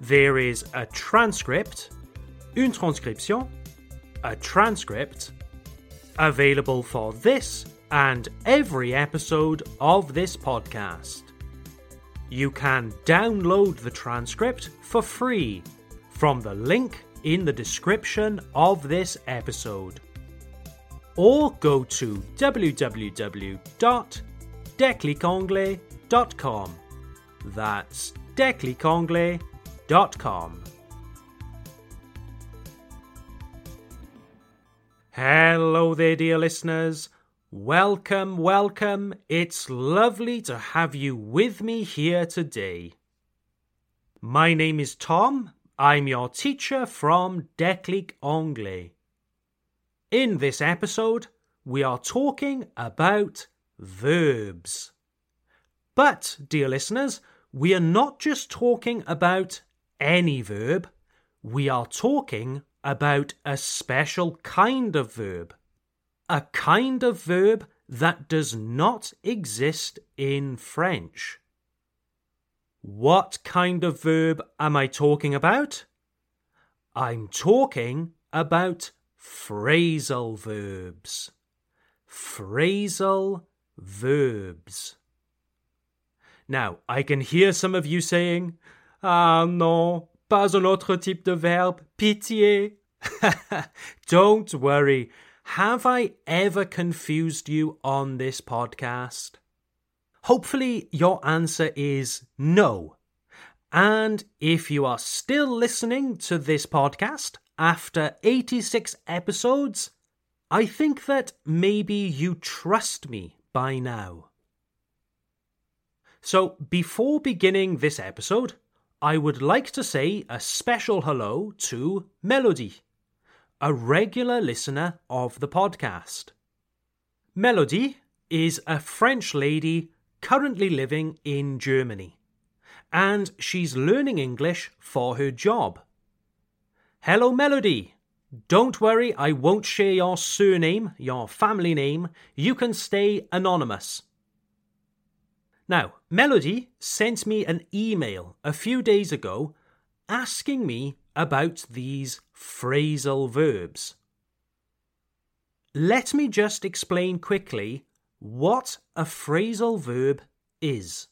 There is a transcript, une transcription, a transcript, available for this and every episode of this podcast. You can download the transcript for free from the link in the description of this episode. Or go to www.declicanglais.com. That's declicanglais.com com. Hello there, dear listeners. Welcome, welcome. It's lovely to have you with me here today. My name is Tom. I'm your teacher from Declic Anglais. In this episode, we are talking about verbs. But, dear listeners, we are not just talking about any verb, we are talking about a special kind of verb. A kind of verb that does not exist in French. What kind of verb am I talking about? I'm talking about phrasal verbs. Phrasal verbs. Now, I can hear some of you saying, Ah non, pas un autre type de verbe, pitié. Don't worry. Have I ever confused you on this podcast? Hopefully, your answer is no. And if you are still listening to this podcast after 86 episodes, I think that maybe you trust me by now. So, before beginning this episode, I would like to say a special hello to Melody, a regular listener of the podcast. Melody is a French lady currently living in Germany, and she's learning English for her job. Hello, Melody. Don't worry, I won't share your surname, your family name. You can stay anonymous. Now, Melody sent me an email a few days ago asking me about these phrasal verbs. Let me just explain quickly what a phrasal verb is.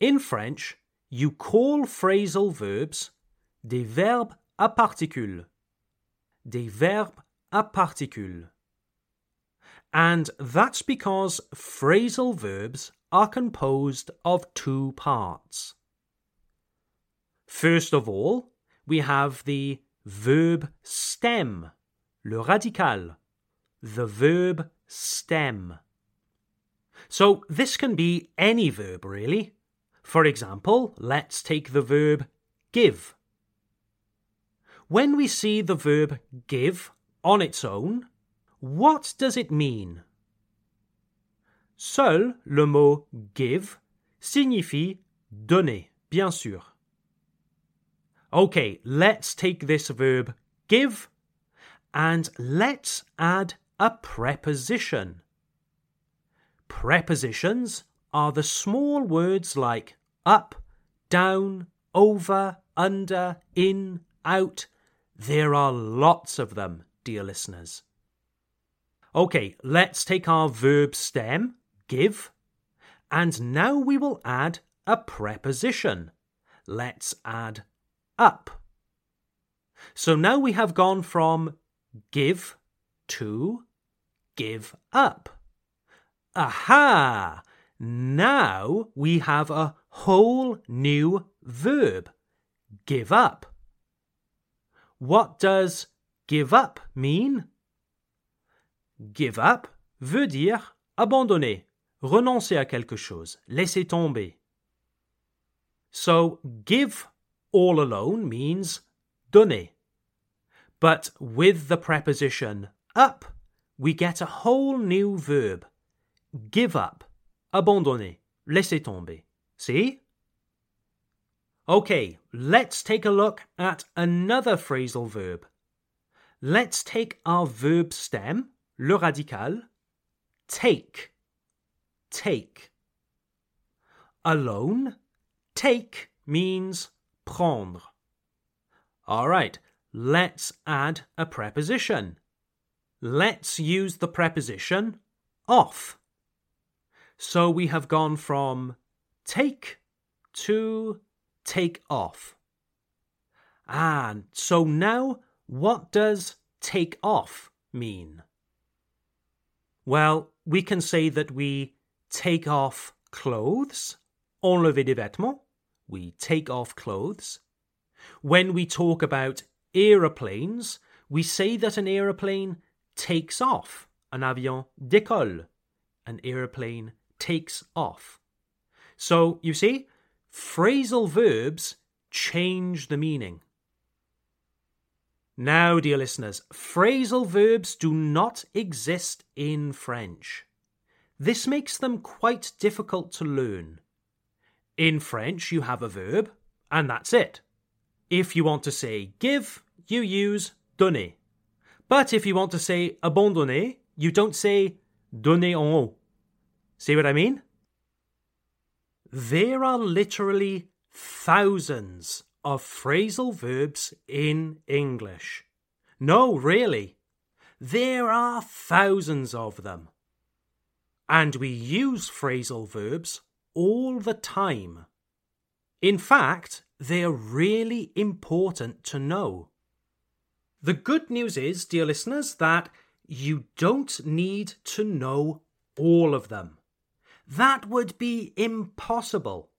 In French, you call phrasal verbs des verbes à particules. Des verbes à particules. And that's because phrasal verbs are composed of two parts. First of all, we have the verb stem, le radical, the verb stem. So this can be any verb really. For example, let's take the verb give. When we see the verb give on its own, what does it mean? Seul le mot give signifie donner, bien sûr. Okay, let's take this verb give and let's add a preposition. Prepositions are the small words like up, down, over, under, in, out. There are lots of them, dear listeners. Okay, let's take our verb stem, give, and now we will add a preposition. Let's add up. So now we have gone from give to give up. Aha! Now we have a whole new verb. Give up. What does give up mean? Give up veut dire abandonner, renoncer à quelque chose, laisser tomber. So, give all alone means donner. But with the preposition up, we get a whole new verb. Give up, abandonner, laisser tomber. See? Okay, let's take a look at another phrasal verb. Let's take our verb stem, le radical, take. Take. Alone, take means prendre. All right, let's add a preposition. Let's use the preposition off. So we have gone from take to take off. And so now, what does take off mean? Well, we can say that we take off clothes, enlever des vêtements, we take off clothes. When we talk about aeroplanes, we say that an aeroplane takes off. Un avion décolle. An aeroplane takes off. So, you see, phrasal verbs change the meaning. Now, dear listeners, phrasal verbs do not exist in French. This makes them quite difficult to learn. In French, you have a verb, and that's it. If you want to say give, you use donner. But if you want to say abandonner, you don't say donner en haut. See what I mean? There are literally thousands of phrasal verbs in English. No, really. There are thousands of them. And we use phrasal verbs all the time. In fact, they're really important to know. The good news is, dear listeners, that you don't need to know all of them. That would be impossible.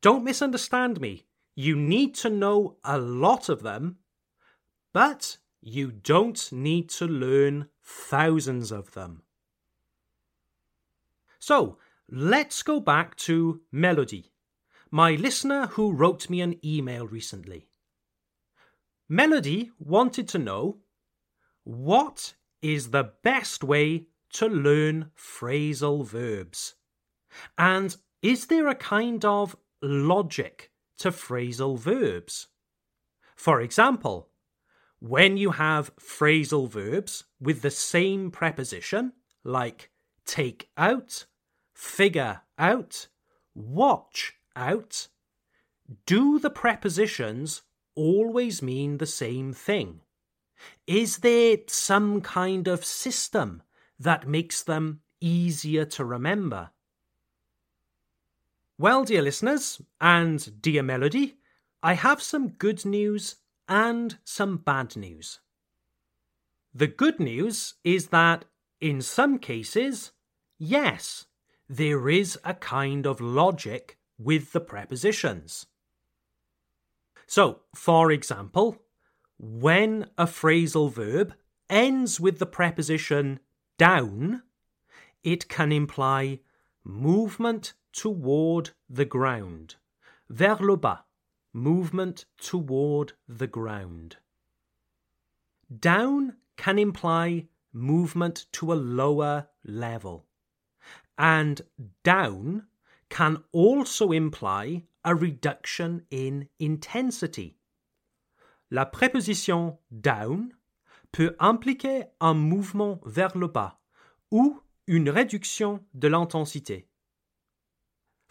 Don't misunderstand me. You need to know a lot of them, but you don't need to learn thousands of them. So, let's go back to Melody, my listener who wrote me an email recently. Melody wanted to know what is the best way to learn phrasal verbs? And is there a kind of logic to phrasal verbs? For example, when you have phrasal verbs with the same preposition, like take out, figure out, watch out, do the prepositions always mean the same thing? Is there some kind of system that makes them easier to remember? Well, dear listeners, and dear Melody, I have some good news and some bad news. The good news is that, in some cases, yes, there is a kind of logic with the prepositions. So, for example, when a phrasal verb ends with the preposition down, it can imply movement toward the ground. Vers le bas. Movement toward the ground. Down can imply movement to a lower level. And down can also imply a reduction in intensity. La préposition down peut impliquer un mouvement vers le bas ou une réduction de l'intensité.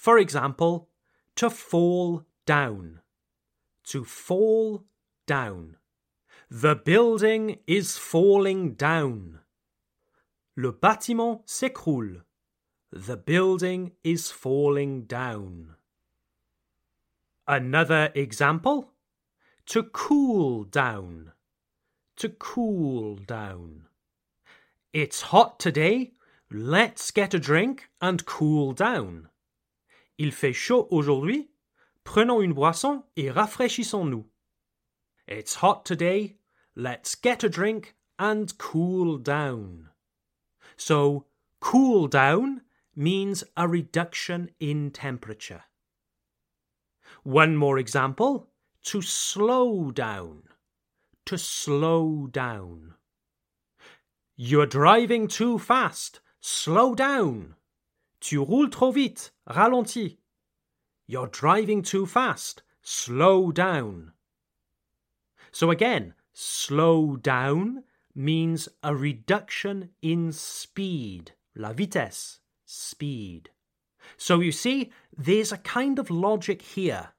For example, to fall down. To fall down. The building is falling down. Le bâtiment s'écroule. The building is falling down. Another example. To cool down. To cool down. It's hot today. Let's get a drink and cool down. Il fait chaud aujourd'hui. Prenons une boisson et rafraîchissons-nous. It's hot today. Let's get a drink and cool down. So, cool down means a reduction in temperature. One more example to slow down. To slow down. You're driving too fast. Slow down. Tu roules trop vite. Ralentis. You're driving too fast. Slow down. So again, slow down means a reduction in speed. La vitesse, speed. So you see, there's a kind of logic here.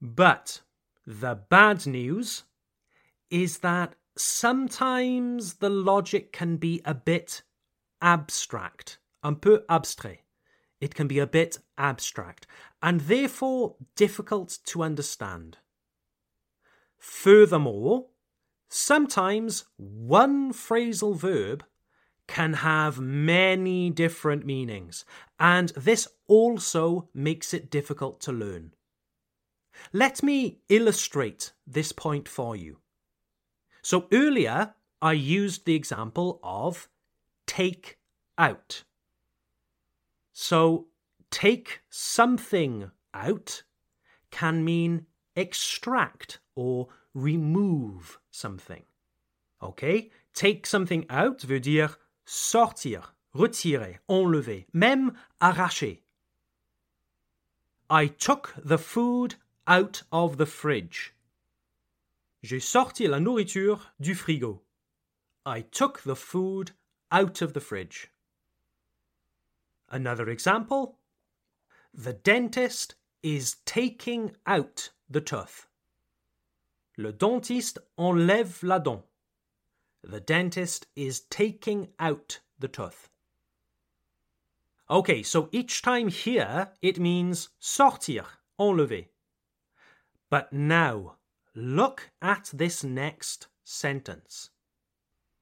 But the bad news is that sometimes the logic can be a bit abstract, un peu abstrait. It can be a bit abstract, and therefore difficult to understand. Furthermore, sometimes one phrasal verb can have many different meanings, and this also makes it difficult to learn. Let me illustrate this point for you. So earlier, I used the example of take out. So, take something out can mean extract or remove something. Okay? Take something out veut dire sortir, retirer, enlever, même arracher. I took the food out of the fridge. J'ai sorti la nourriture du frigo. I took the food out of the fridge. Another example The dentist is taking out the tooth. Le dentiste enlève la dent. The dentist is taking out the tooth. Okay, so each time here it means sortir, enlever. But now, look at this next sentence.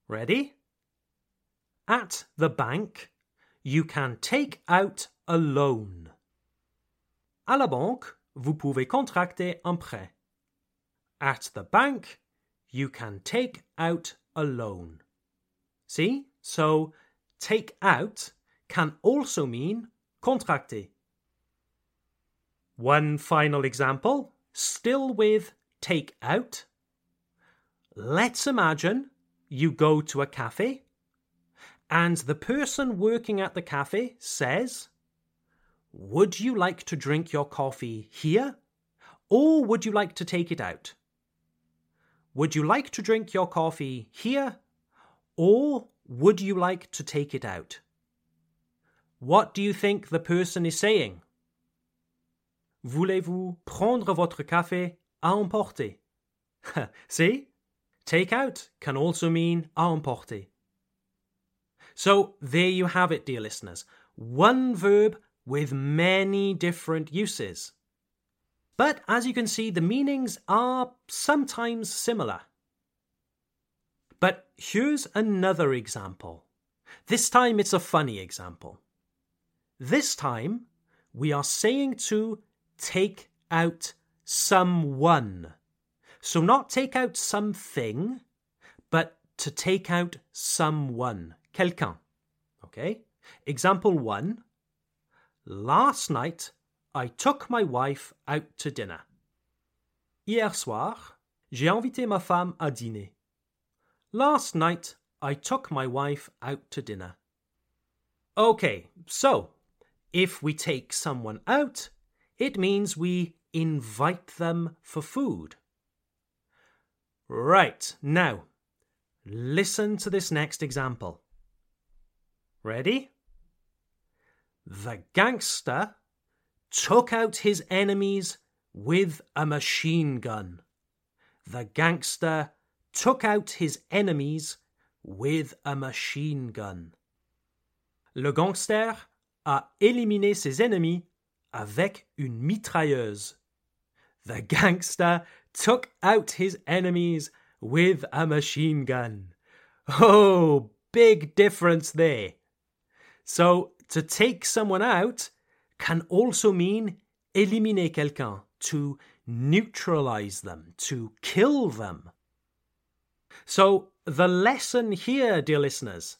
Ready? At the bank, you can take out a loan. À la banque, vous pouvez contracter un prêt. At the bank, you can take out a loan. See? So, take out can also mean contracter. One final example, still with take out. Let's imagine you go to a cafe and the person working at the cafe says, Would you like to drink your coffee here or would you like to take it out? Would you like to drink your coffee here or would you like to take it out? What do you think the person is saying? Voulez-vous prendre votre café à emporter? See? Take out can also mean à emporter. So there you have it, dear listeners. One verb with many different uses. But as you can see, the meanings are sometimes similar. But here's another example. This time it's a funny example. This time we are saying to take out someone. So, not take out something, but to take out someone. Quelqu'un. Okay? Example one Last night I took my wife out to dinner. Hier soir, j'ai invité ma femme à dîner. Last night, I took my wife out to dinner. Okay, so if we take someone out, it means we invite them for food. Right, now, listen to this next example. Ready? The gangster took out his enemies with a machine gun. The gangster took out his enemies with a machine gun. Le gangster a éliminé ses ennemis avec une mitrailleuse. The gangster took out his enemies with a machine gun. Oh, big difference there. So, to take someone out can also mean éliminer quelqu'un, to neutralize them, to kill them. So, the lesson here, dear listeners,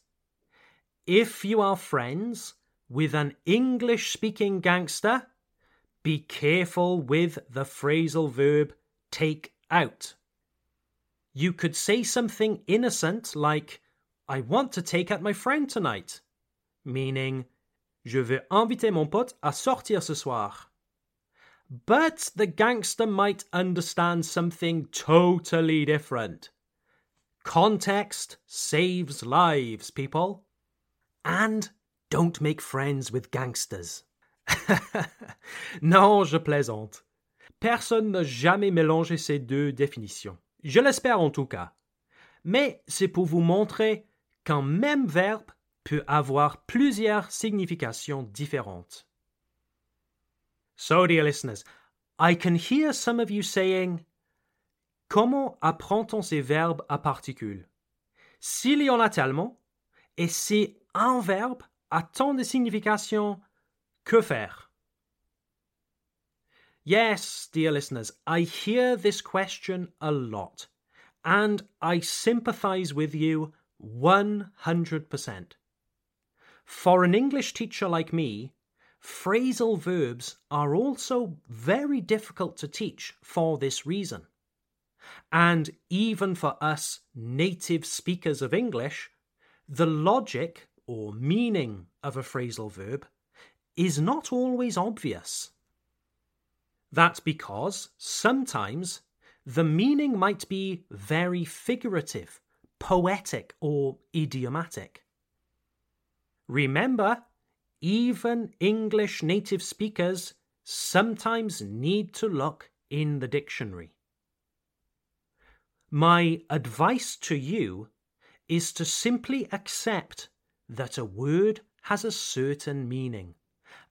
if you are friends with an English speaking gangster, be careful with the phrasal verb take out. You could say something innocent like, I want to take out my friend tonight, meaning, Je veux inviter mon pote à sortir ce soir. But the gangster might understand something totally different. Context saves lives, people. And don't make friends with gangsters. non, je plaisante. Personne n'a jamais mélangé ces deux définitions. Je l'espère en tout cas. Mais c'est pour vous montrer qu'un même verbe peut avoir plusieurs significations différentes. So, dear listeners, I can hear some of you saying, Comment apprend-on ces verbes à particules? S'il y en a tellement, et si un verbe a tant de significations, que faire? Yes, dear listeners, I hear this question a lot, and I sympathize with you 100%. For an English teacher like me, Phrasal verbs are also very difficult to teach for this reason. And even for us native speakers of English, the logic or meaning of a phrasal verb is not always obvious. That's because sometimes the meaning might be very figurative, poetic, or idiomatic. Remember even English native speakers sometimes need to look in the dictionary. My advice to you is to simply accept that a word has a certain meaning.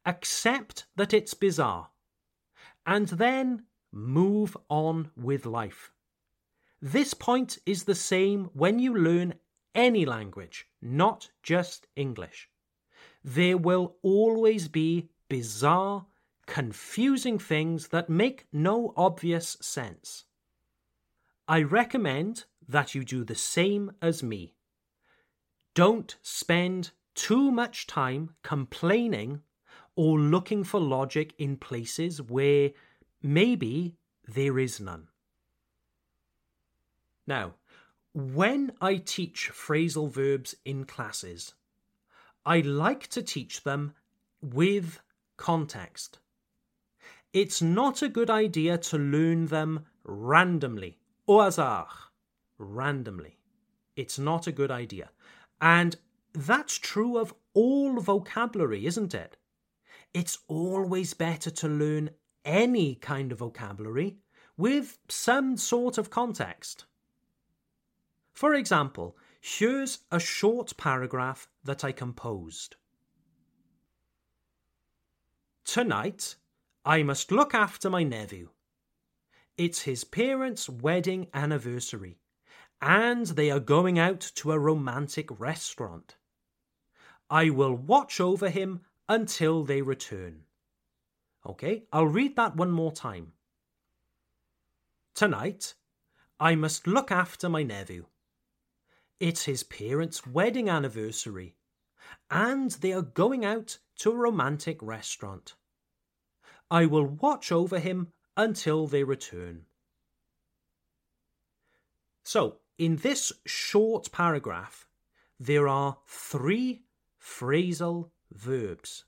Accept that it's bizarre. And then move on with life. This point is the same when you learn any language, not just English there will always be bizarre, confusing things that make no obvious sense. I recommend that you do the same as me. Don't spend too much time complaining or looking for logic in places where maybe there is none. Now, when I teach phrasal verbs in classes, I like to teach them with context. It's not a good idea to learn them randomly, au hasard, randomly. It's not a good idea. And that's true of all vocabulary, isn't it? It's always better to learn any kind of vocabulary with some sort of context. For example, Here's a short paragraph that I composed. Tonight, I must look after my nephew. It's his parents' wedding anniversary, and they are going out to a romantic restaurant. I will watch over him until they return. Okay, I'll read that one more time. Tonight, I must look after my nephew. It's his parents' wedding anniversary, and they are going out to a romantic restaurant. I will watch over him until they return. So, in this short paragraph, there are three phrasal verbs.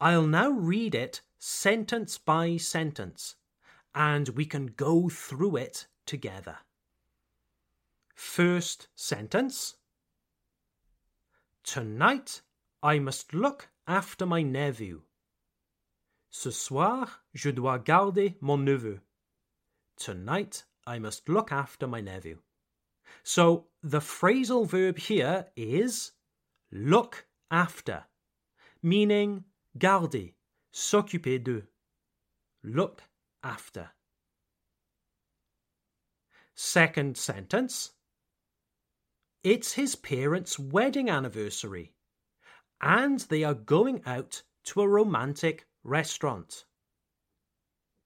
I'll now read it sentence by sentence, and we can go through it together. First sentence Tonight I must look after my nephew. Ce soir, je dois garder mon neveu. Tonight I must look after my nephew. So the phrasal verb here is look after, meaning garder, s'occuper de. Look after. Second sentence it's his parents' wedding anniversary, and they are going out to a romantic restaurant.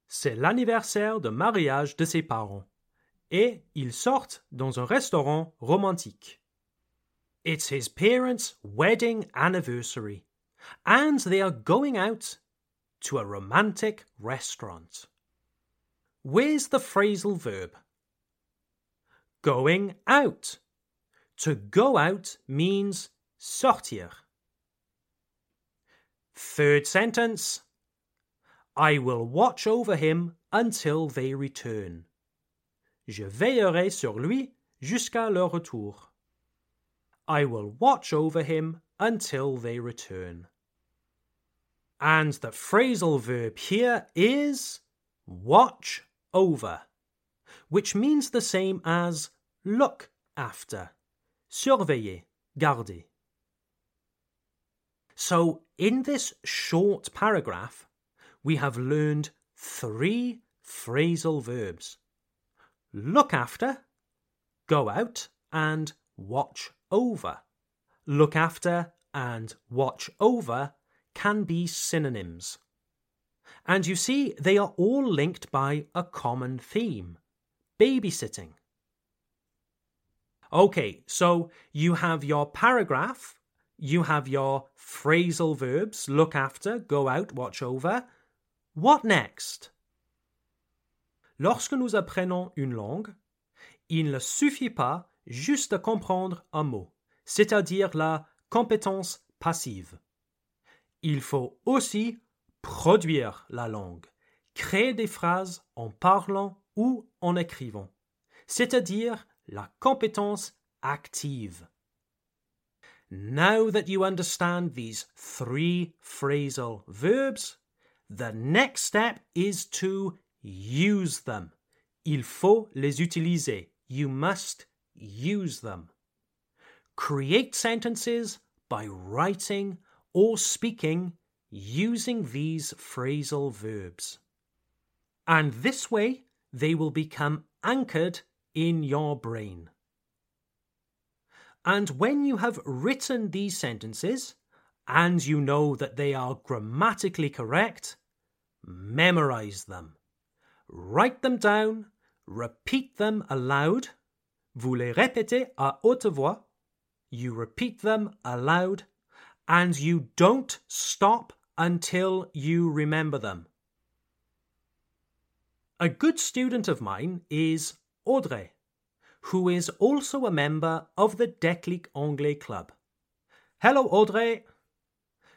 C'est l'anniversaire de mariage de ses parents, et ils sortent dans un restaurant romantique. It's his parents' wedding anniversary, and they are going out to a romantic restaurant. Where's the phrasal verb? Going out. To go out means sortir. Third sentence. I will watch over him until they return. Je veillerai sur lui jusqu'à leur retour. I will watch over him until they return. And the phrasal verb here is watch over, which means the same as look after, surveiller, garder. So, in this short paragraph, we have learned three phrasal verbs look after, go out, and watch over. Look after and watch over can be synonyms. And you see, they are all linked by a common theme babysitting. Okay, so you have your paragraph, you have your phrasal verbs look after, go out, watch over. What next? Lorsque nous apprenons une langue, il ne suffit pas juste de comprendre un mot, c'est-à-dire la compétence passive. Il faut aussi produire la langue, créer des phrases en parlant ou en écrivant, c'est-à-dire la compétence active. Now that you understand these three phrasal verbs, the next step is to use them. Il faut les utiliser. You must use them. Create sentences by writing or speaking using these phrasal verbs. And this way, they will become anchored in your brain. And when you have written these sentences, and you know that they are grammatically correct, memorize them. Write them down, repeat them aloud. Vous les répétez à haute voix. You repeat them aloud, and you don't stop until you remember them. A good student of mine is Audrey, who is also a member of the Déclic Anglais Club. Hello, Audrey!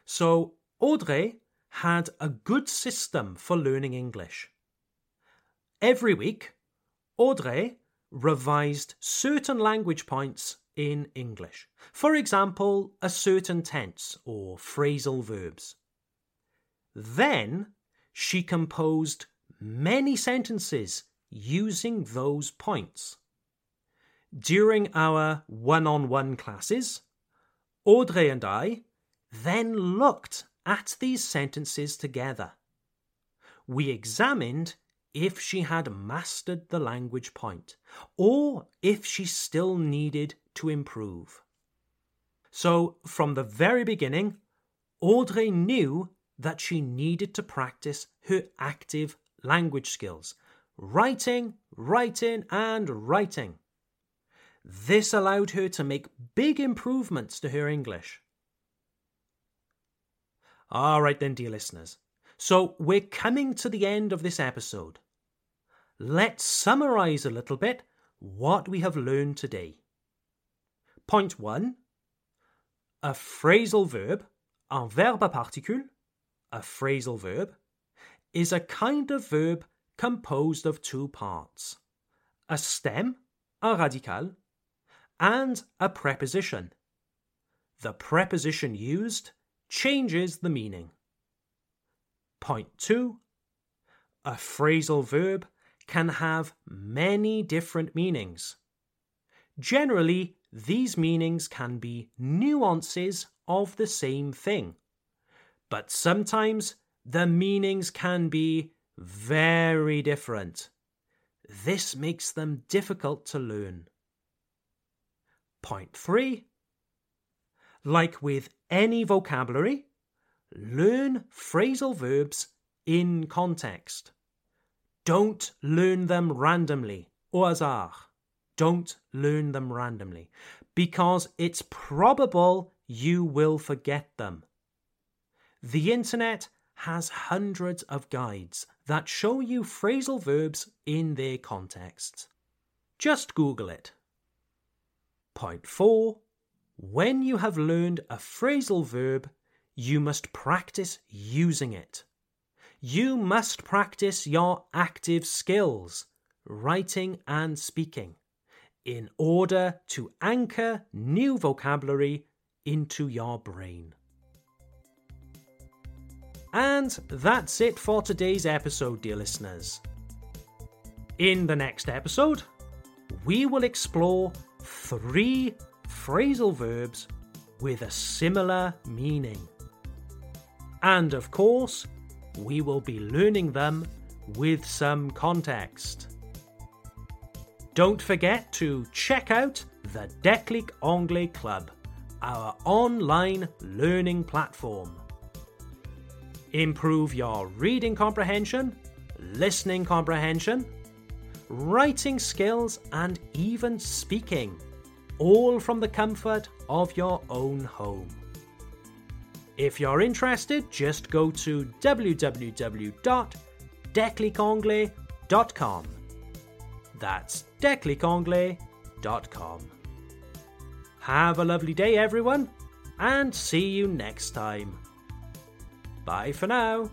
So, Audrey had a good system for learning English. Every week, Audrey revised certain language points in English. For example, a certain tense or phrasal verbs. Then she composed many sentences using those points. During our one on one classes, Audrey and I then looked at these sentences together. We examined if she had mastered the language point or if she still needed to improve. So, from the very beginning, Audrey knew that she needed to practice her active language skills writing, writing, and writing. This allowed her to make big improvements to her English. All right, then, dear listeners. So we're coming to the end of this episode. Let's summarize a little bit what we have learned today. Point one a phrasal verb, un verbe à particule, a phrasal verb, is a kind of verb composed of two parts a stem, a radical, and a preposition. The preposition used changes the meaning. Point 2. A phrasal verb can have many different meanings. Generally, these meanings can be nuances of the same thing but sometimes the meanings can be very different. This makes them difficult to learn. Point three. Like with any vocabulary, learn phrasal verbs in context. Don't learn them randomly, au hasard. Don't learn them randomly, because it's probable you will forget them. The internet has hundreds of guides that show you phrasal verbs in their context. Just Google it. Point 4. When you have learned a phrasal verb, you must practice using it. You must practice your active skills, writing and speaking, in order to anchor new vocabulary into your brain. And that's it for today's episode, dear listeners. In the next episode, we will explore three phrasal verbs with a similar meaning. And of course, we will be learning them with some context. Don't forget to check out the Declic Anglais Club, our online learning platform. Improve your reading comprehension, listening comprehension, writing skills, and even speaking, all from the comfort of your own home. If you're interested, just go to www.declicanglais.com. That's declicanglais.com. Have a lovely day, everyone, and see you next time. Bye for now.